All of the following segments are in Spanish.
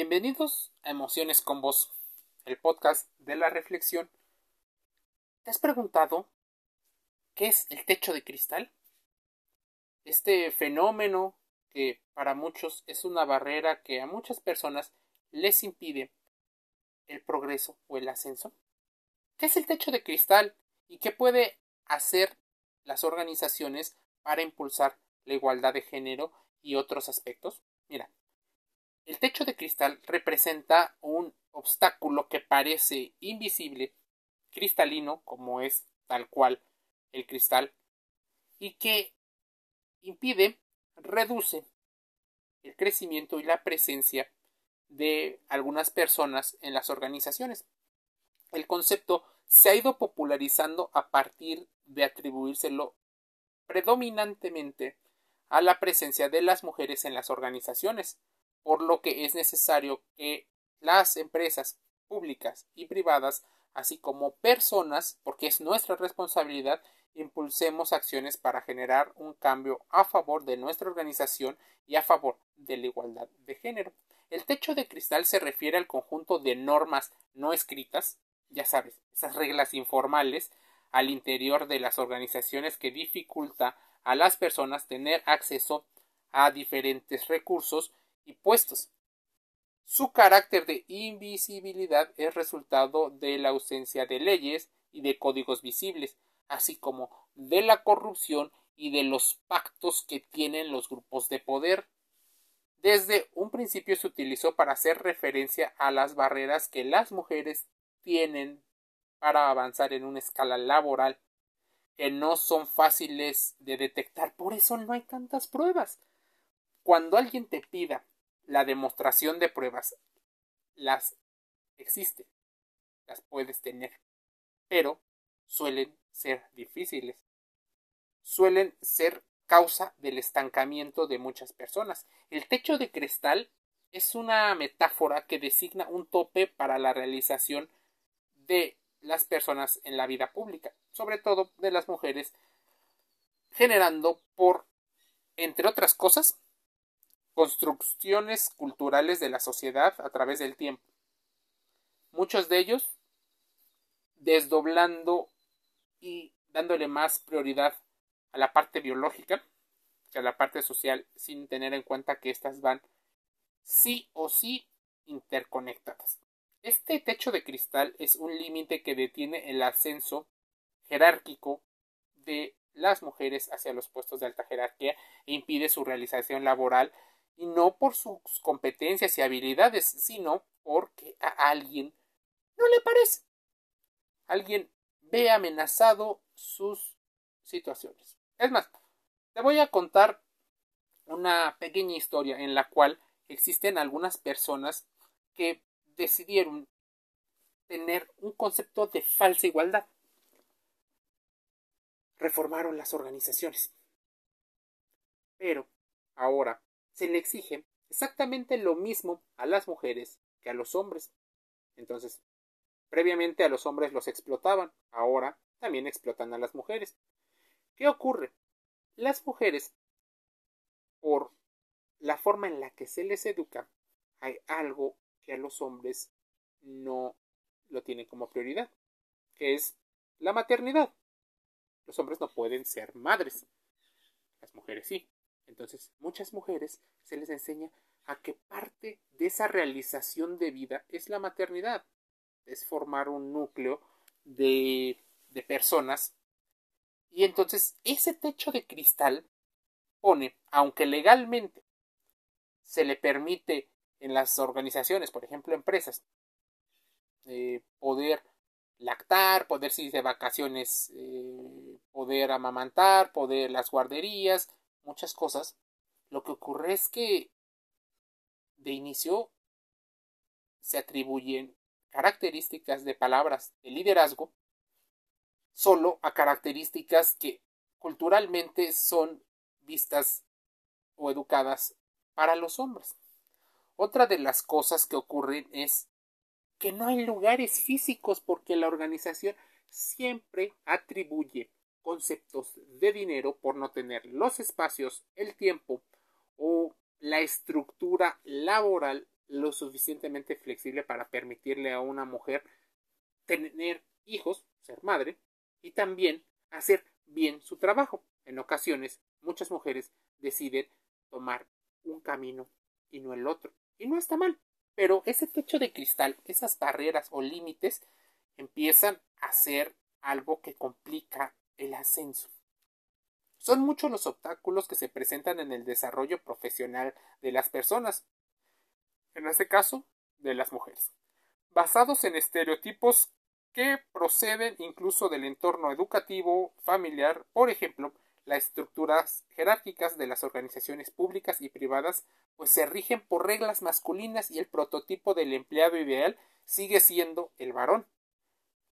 Bienvenidos a Emociones con Vos, el podcast de la reflexión. ¿Te has preguntado qué es el techo de cristal? Este fenómeno que para muchos es una barrera que a muchas personas les impide el progreso o el ascenso. ¿Qué es el techo de cristal y qué puede hacer las organizaciones para impulsar la igualdad de género y otros aspectos? Mira, el techo de cristal representa un obstáculo que parece invisible, cristalino, como es tal cual el cristal, y que impide, reduce el crecimiento y la presencia de algunas personas en las organizaciones. El concepto se ha ido popularizando a partir de atribuírselo predominantemente a la presencia de las mujeres en las organizaciones, por lo que es necesario que las empresas públicas y privadas, así como personas, porque es nuestra responsabilidad, impulsemos acciones para generar un cambio a favor de nuestra organización y a favor de la igualdad de género. El techo de cristal se refiere al conjunto de normas no escritas, ya sabes, esas reglas informales al interior de las organizaciones que dificulta a las personas tener acceso a diferentes recursos y puestos. Su carácter de invisibilidad es resultado de la ausencia de leyes y de códigos visibles, así como de la corrupción y de los pactos que tienen los grupos de poder. Desde un principio se utilizó para hacer referencia a las barreras que las mujeres tienen para avanzar en una escala laboral que no son fáciles de detectar. Por eso no hay tantas pruebas. Cuando alguien te pida la demostración de pruebas, las existe, las puedes tener, pero suelen ser difíciles. Suelen ser causa del estancamiento de muchas personas. El techo de cristal es una metáfora que designa un tope para la realización de las personas en la vida pública, sobre todo de las mujeres, generando por, entre otras cosas, construcciones culturales de la sociedad a través del tiempo. Muchos de ellos desdoblando y dándole más prioridad a la parte biológica que a la parte social sin tener en cuenta que éstas van sí o sí interconectadas. Este techo de cristal es un límite que detiene el ascenso jerárquico de las mujeres hacia los puestos de alta jerarquía e impide su realización laboral y no por sus competencias y habilidades, sino porque a alguien no le parece. Alguien ve amenazado sus situaciones. Es más, te voy a contar una pequeña historia en la cual existen algunas personas que decidieron tener un concepto de falsa igualdad. Reformaron las organizaciones. Pero ahora se le exige exactamente lo mismo a las mujeres que a los hombres. Entonces, previamente a los hombres los explotaban, ahora también explotan a las mujeres. ¿Qué ocurre? Las mujeres, por la forma en la que se les educa, hay algo que a los hombres no lo tienen como prioridad, que es la maternidad. Los hombres no pueden ser madres, las mujeres sí. Entonces, muchas mujeres se les enseña a que parte de esa realización de vida es la maternidad, es formar un núcleo de, de personas. Y entonces ese techo de cristal pone, aunque legalmente se le permite en las organizaciones, por ejemplo, empresas, eh, poder lactar, poder irse de vacaciones, eh, poder amamantar, poder las guarderías, muchas cosas, lo que ocurre es que de inicio se atribuyen características de palabras de liderazgo solo a características que culturalmente son vistas o educadas para los hombres. Otra de las cosas que ocurren es que no hay lugares físicos porque la organización siempre atribuye conceptos de dinero por no tener los espacios, el tiempo o la estructura laboral, lo suficientemente flexible para permitirle a una mujer tener hijos, ser madre, y también hacer bien su trabajo. En ocasiones, muchas mujeres deciden tomar un camino y no el otro. Y no está mal. Pero ese techo de cristal, esas barreras o límites, empiezan a ser algo que complica ascenso. Son muchos los obstáculos que se presentan en el desarrollo profesional de las personas, en este caso, de las mujeres, basados en estereotipos que proceden incluso del entorno educativo, familiar, por ejemplo, las estructuras jerárquicas de las organizaciones públicas y privadas pues se rigen por reglas masculinas y el prototipo del empleado ideal sigue siendo el varón.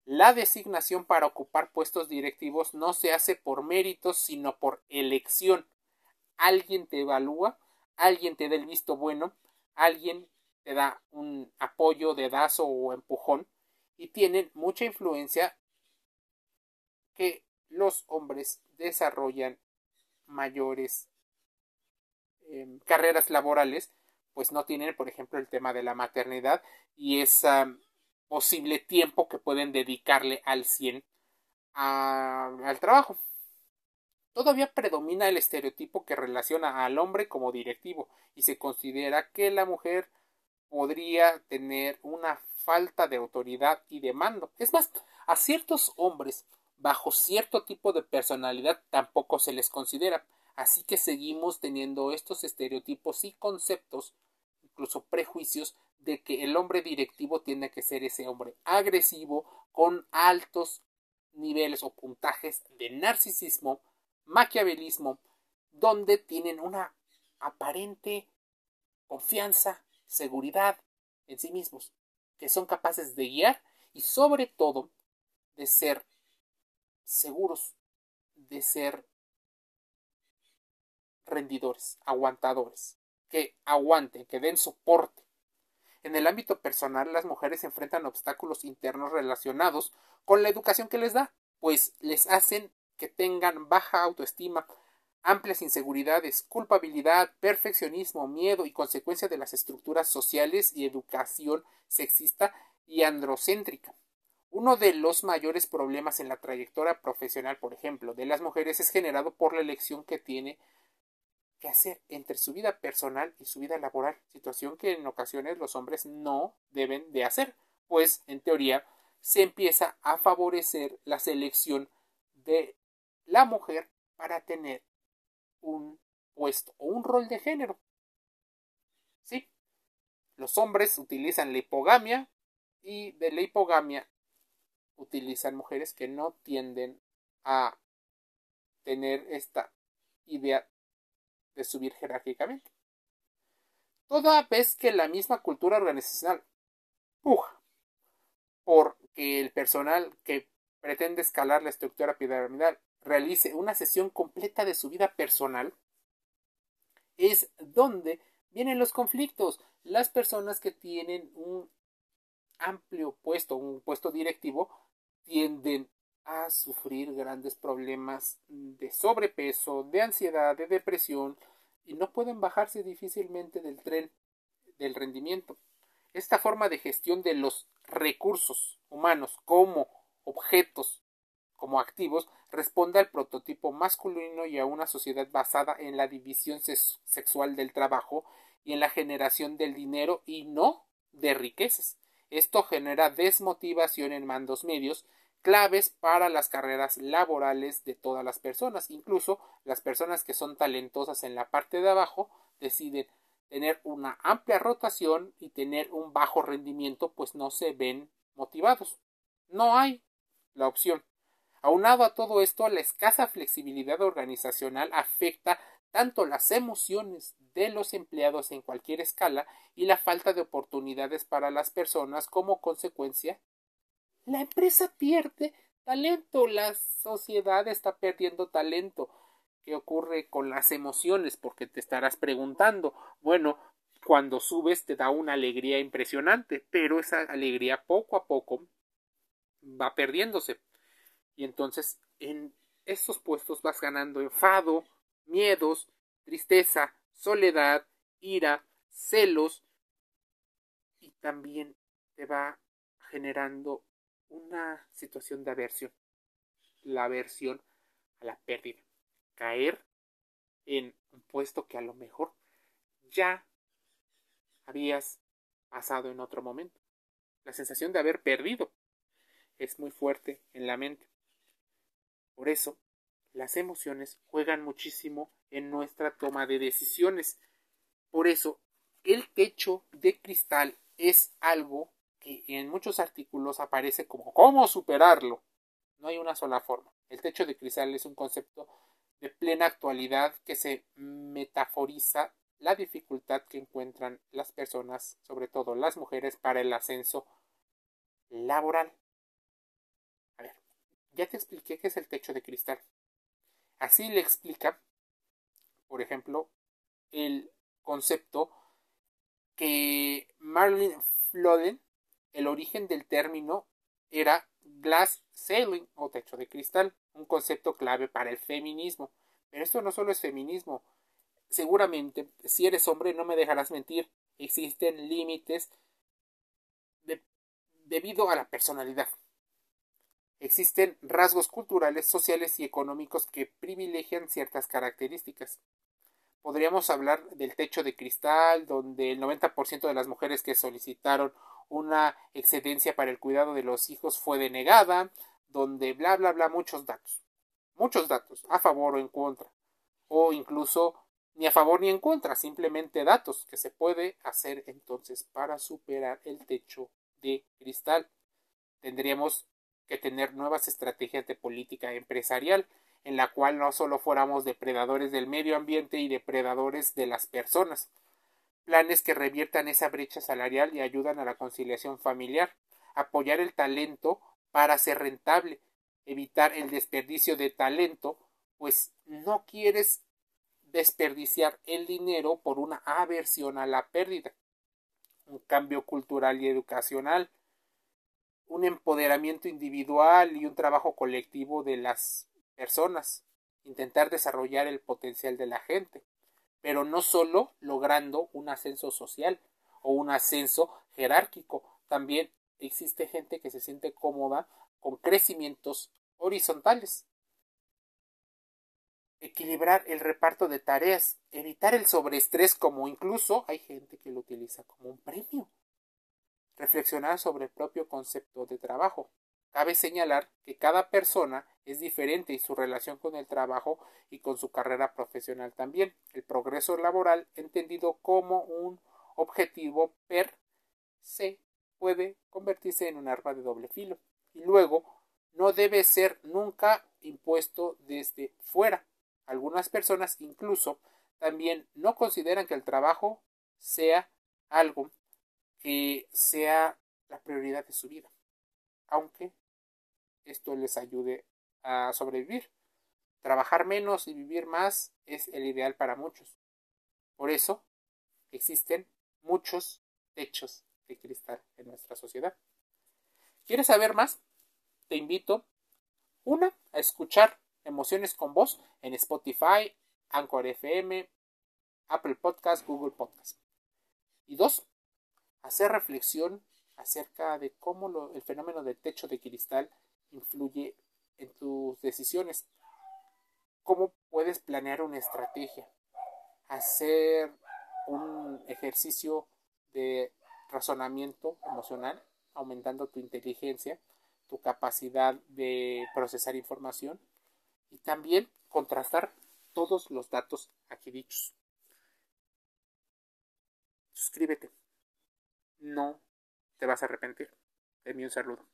La designación para ocupar puestos directivos no se hace por méritos, sino por elección. Alguien te evalúa, alguien te da el visto bueno, alguien te da un apoyo, dedazo o empujón y tienen mucha influencia que los hombres desarrollan mayores em, carreras laborales, pues no tienen, por ejemplo, el tema de la maternidad y ese posible tiempo que pueden dedicarle al 100 al trabajo. Todavía predomina el estereotipo que relaciona al hombre como directivo y se considera que la mujer podría tener una falta de autoridad y de mando. Es más, a ciertos hombres bajo cierto tipo de personalidad tampoco se les considera. Así que seguimos teniendo estos estereotipos y conceptos, incluso prejuicios, de que el hombre directivo tiene que ser ese hombre agresivo, con altos niveles o puntajes de narcisismo, maquiavelismo, donde tienen una aparente confianza, seguridad en sí mismos que son capaces de guiar y sobre todo de ser seguros, de ser rendidores, aguantadores, que aguanten, que den soporte. En el ámbito personal, las mujeres enfrentan obstáculos internos relacionados con la educación que les da, pues les hacen que tengan baja autoestima, amplias inseguridades, culpabilidad, perfeccionismo, miedo y consecuencia de las estructuras sociales y educación sexista y androcéntrica. Uno de los mayores problemas en la trayectoria profesional, por ejemplo, de las mujeres es generado por la elección que tiene que hacer entre su vida personal y su vida laboral, situación que en ocasiones los hombres no deben de hacer, pues en teoría se empieza a favorecer la selección de la mujer para tener un puesto o un rol de género. ¿Sí? Los hombres utilizan la hipogamia y de la hipogamia utilizan mujeres que no tienden a tener esta idea de subir jerárquicamente. Toda vez que la misma cultura organizacional puja porque el personal que pretende escalar la estructura piramidal realice una sesión completa de su vida personal, es donde vienen los conflictos. Las personas que tienen un amplio puesto, un puesto directivo, tienden a sufrir grandes problemas de sobrepeso, de ansiedad, de depresión y no pueden bajarse difícilmente del tren del rendimiento. Esta forma de gestión de los recursos humanos como objetos como activos responde al prototipo masculino y a una sociedad basada en la división sexual del trabajo y en la generación del dinero y no de riquezas. Esto genera desmotivación en mandos medios claves para las carreras laborales de todas las personas. Incluso las personas que son talentosas en la parte de abajo deciden tener una amplia rotación y tener un bajo rendimiento, pues no se ven motivados. No hay la opción. Aunado a todo esto, la escasa flexibilidad organizacional afecta tanto las emociones de los empleados en cualquier escala y la falta de oportunidades para las personas como consecuencia la empresa pierde talento, la sociedad está perdiendo talento. ¿Qué ocurre con las emociones? Porque te estarás preguntando, bueno, cuando subes te da una alegría impresionante, pero esa alegría poco a poco va perdiéndose y entonces en estos puestos vas ganando enfado, miedos, tristeza, soledad, ira, celos, también te va generando una situación de aversión. La aversión a la pérdida. Caer en un puesto que a lo mejor ya habías pasado en otro momento. La sensación de haber perdido es muy fuerte en la mente. Por eso, las emociones juegan muchísimo en nuestra toma de decisiones. Por eso, el techo de cristal es algo que en muchos artículos aparece como cómo superarlo. No hay una sola forma. El techo de cristal es un concepto de plena actualidad que se metaforiza la dificultad que encuentran las personas, sobre todo las mujeres, para el ascenso laboral. A ver, ya te expliqué qué es el techo de cristal. Así le explica, por ejemplo, el concepto que Marilyn Floden, el origen del término era glass ceiling o techo de cristal, un concepto clave para el feminismo. Pero esto no solo es feminismo. Seguramente, si eres hombre, no me dejarás mentir, existen límites debido a la personalidad. Existen rasgos culturales, sociales y económicos que privilegian ciertas características. Podríamos hablar del techo de cristal, donde el 90% de las mujeres que solicitaron una excedencia para el cuidado de los hijos fue denegada, donde bla bla bla muchos datos. Muchos datos, a favor o en contra. O incluso ni a favor ni en contra, simplemente datos que se puede hacer entonces para superar el techo de cristal. Tendríamos que tener nuevas estrategias de política empresarial en la cual no solo fuéramos depredadores del medio ambiente y depredadores de las personas. Planes que reviertan esa brecha salarial y ayudan a la conciliación familiar, apoyar el talento para ser rentable, evitar el desperdicio de talento, pues no quieres desperdiciar el dinero por una aversión a la pérdida. Un cambio cultural y educacional, un empoderamiento individual y un trabajo colectivo de las personas, intentar desarrollar el potencial de la gente, pero no solo logrando un ascenso social o un ascenso jerárquico, también existe gente que se siente cómoda con crecimientos horizontales. Equilibrar el reparto de tareas, evitar el sobreestrés como incluso hay gente que lo utiliza como un premio. Reflexionar sobre el propio concepto de trabajo. Cabe señalar que cada persona es diferente y su relación con el trabajo y con su carrera profesional también. El progreso laboral, entendido como un objetivo per se, puede convertirse en un arma de doble filo. Y luego, no debe ser nunca impuesto desde fuera. Algunas personas incluso también no consideran que el trabajo sea algo que sea la prioridad de su vida, aunque esto les ayude a sobrevivir. Trabajar menos y vivir más es el ideal para muchos. Por eso existen muchos techos de cristal en nuestra sociedad. ¿Quieres saber más? Te invito, una, a escuchar Emociones con Voz en Spotify, Anchor FM, Apple Podcast, Google Podcast. Y dos, hacer reflexión acerca de cómo el fenómeno del techo de cristal influye en tus decisiones. ¿Cómo puedes planear una estrategia? Hacer un ejercicio de razonamiento emocional, aumentando tu inteligencia, tu capacidad de procesar información y también contrastar todos los datos aquí dichos. Suscríbete. No te vas a arrepentir. Envío un saludo.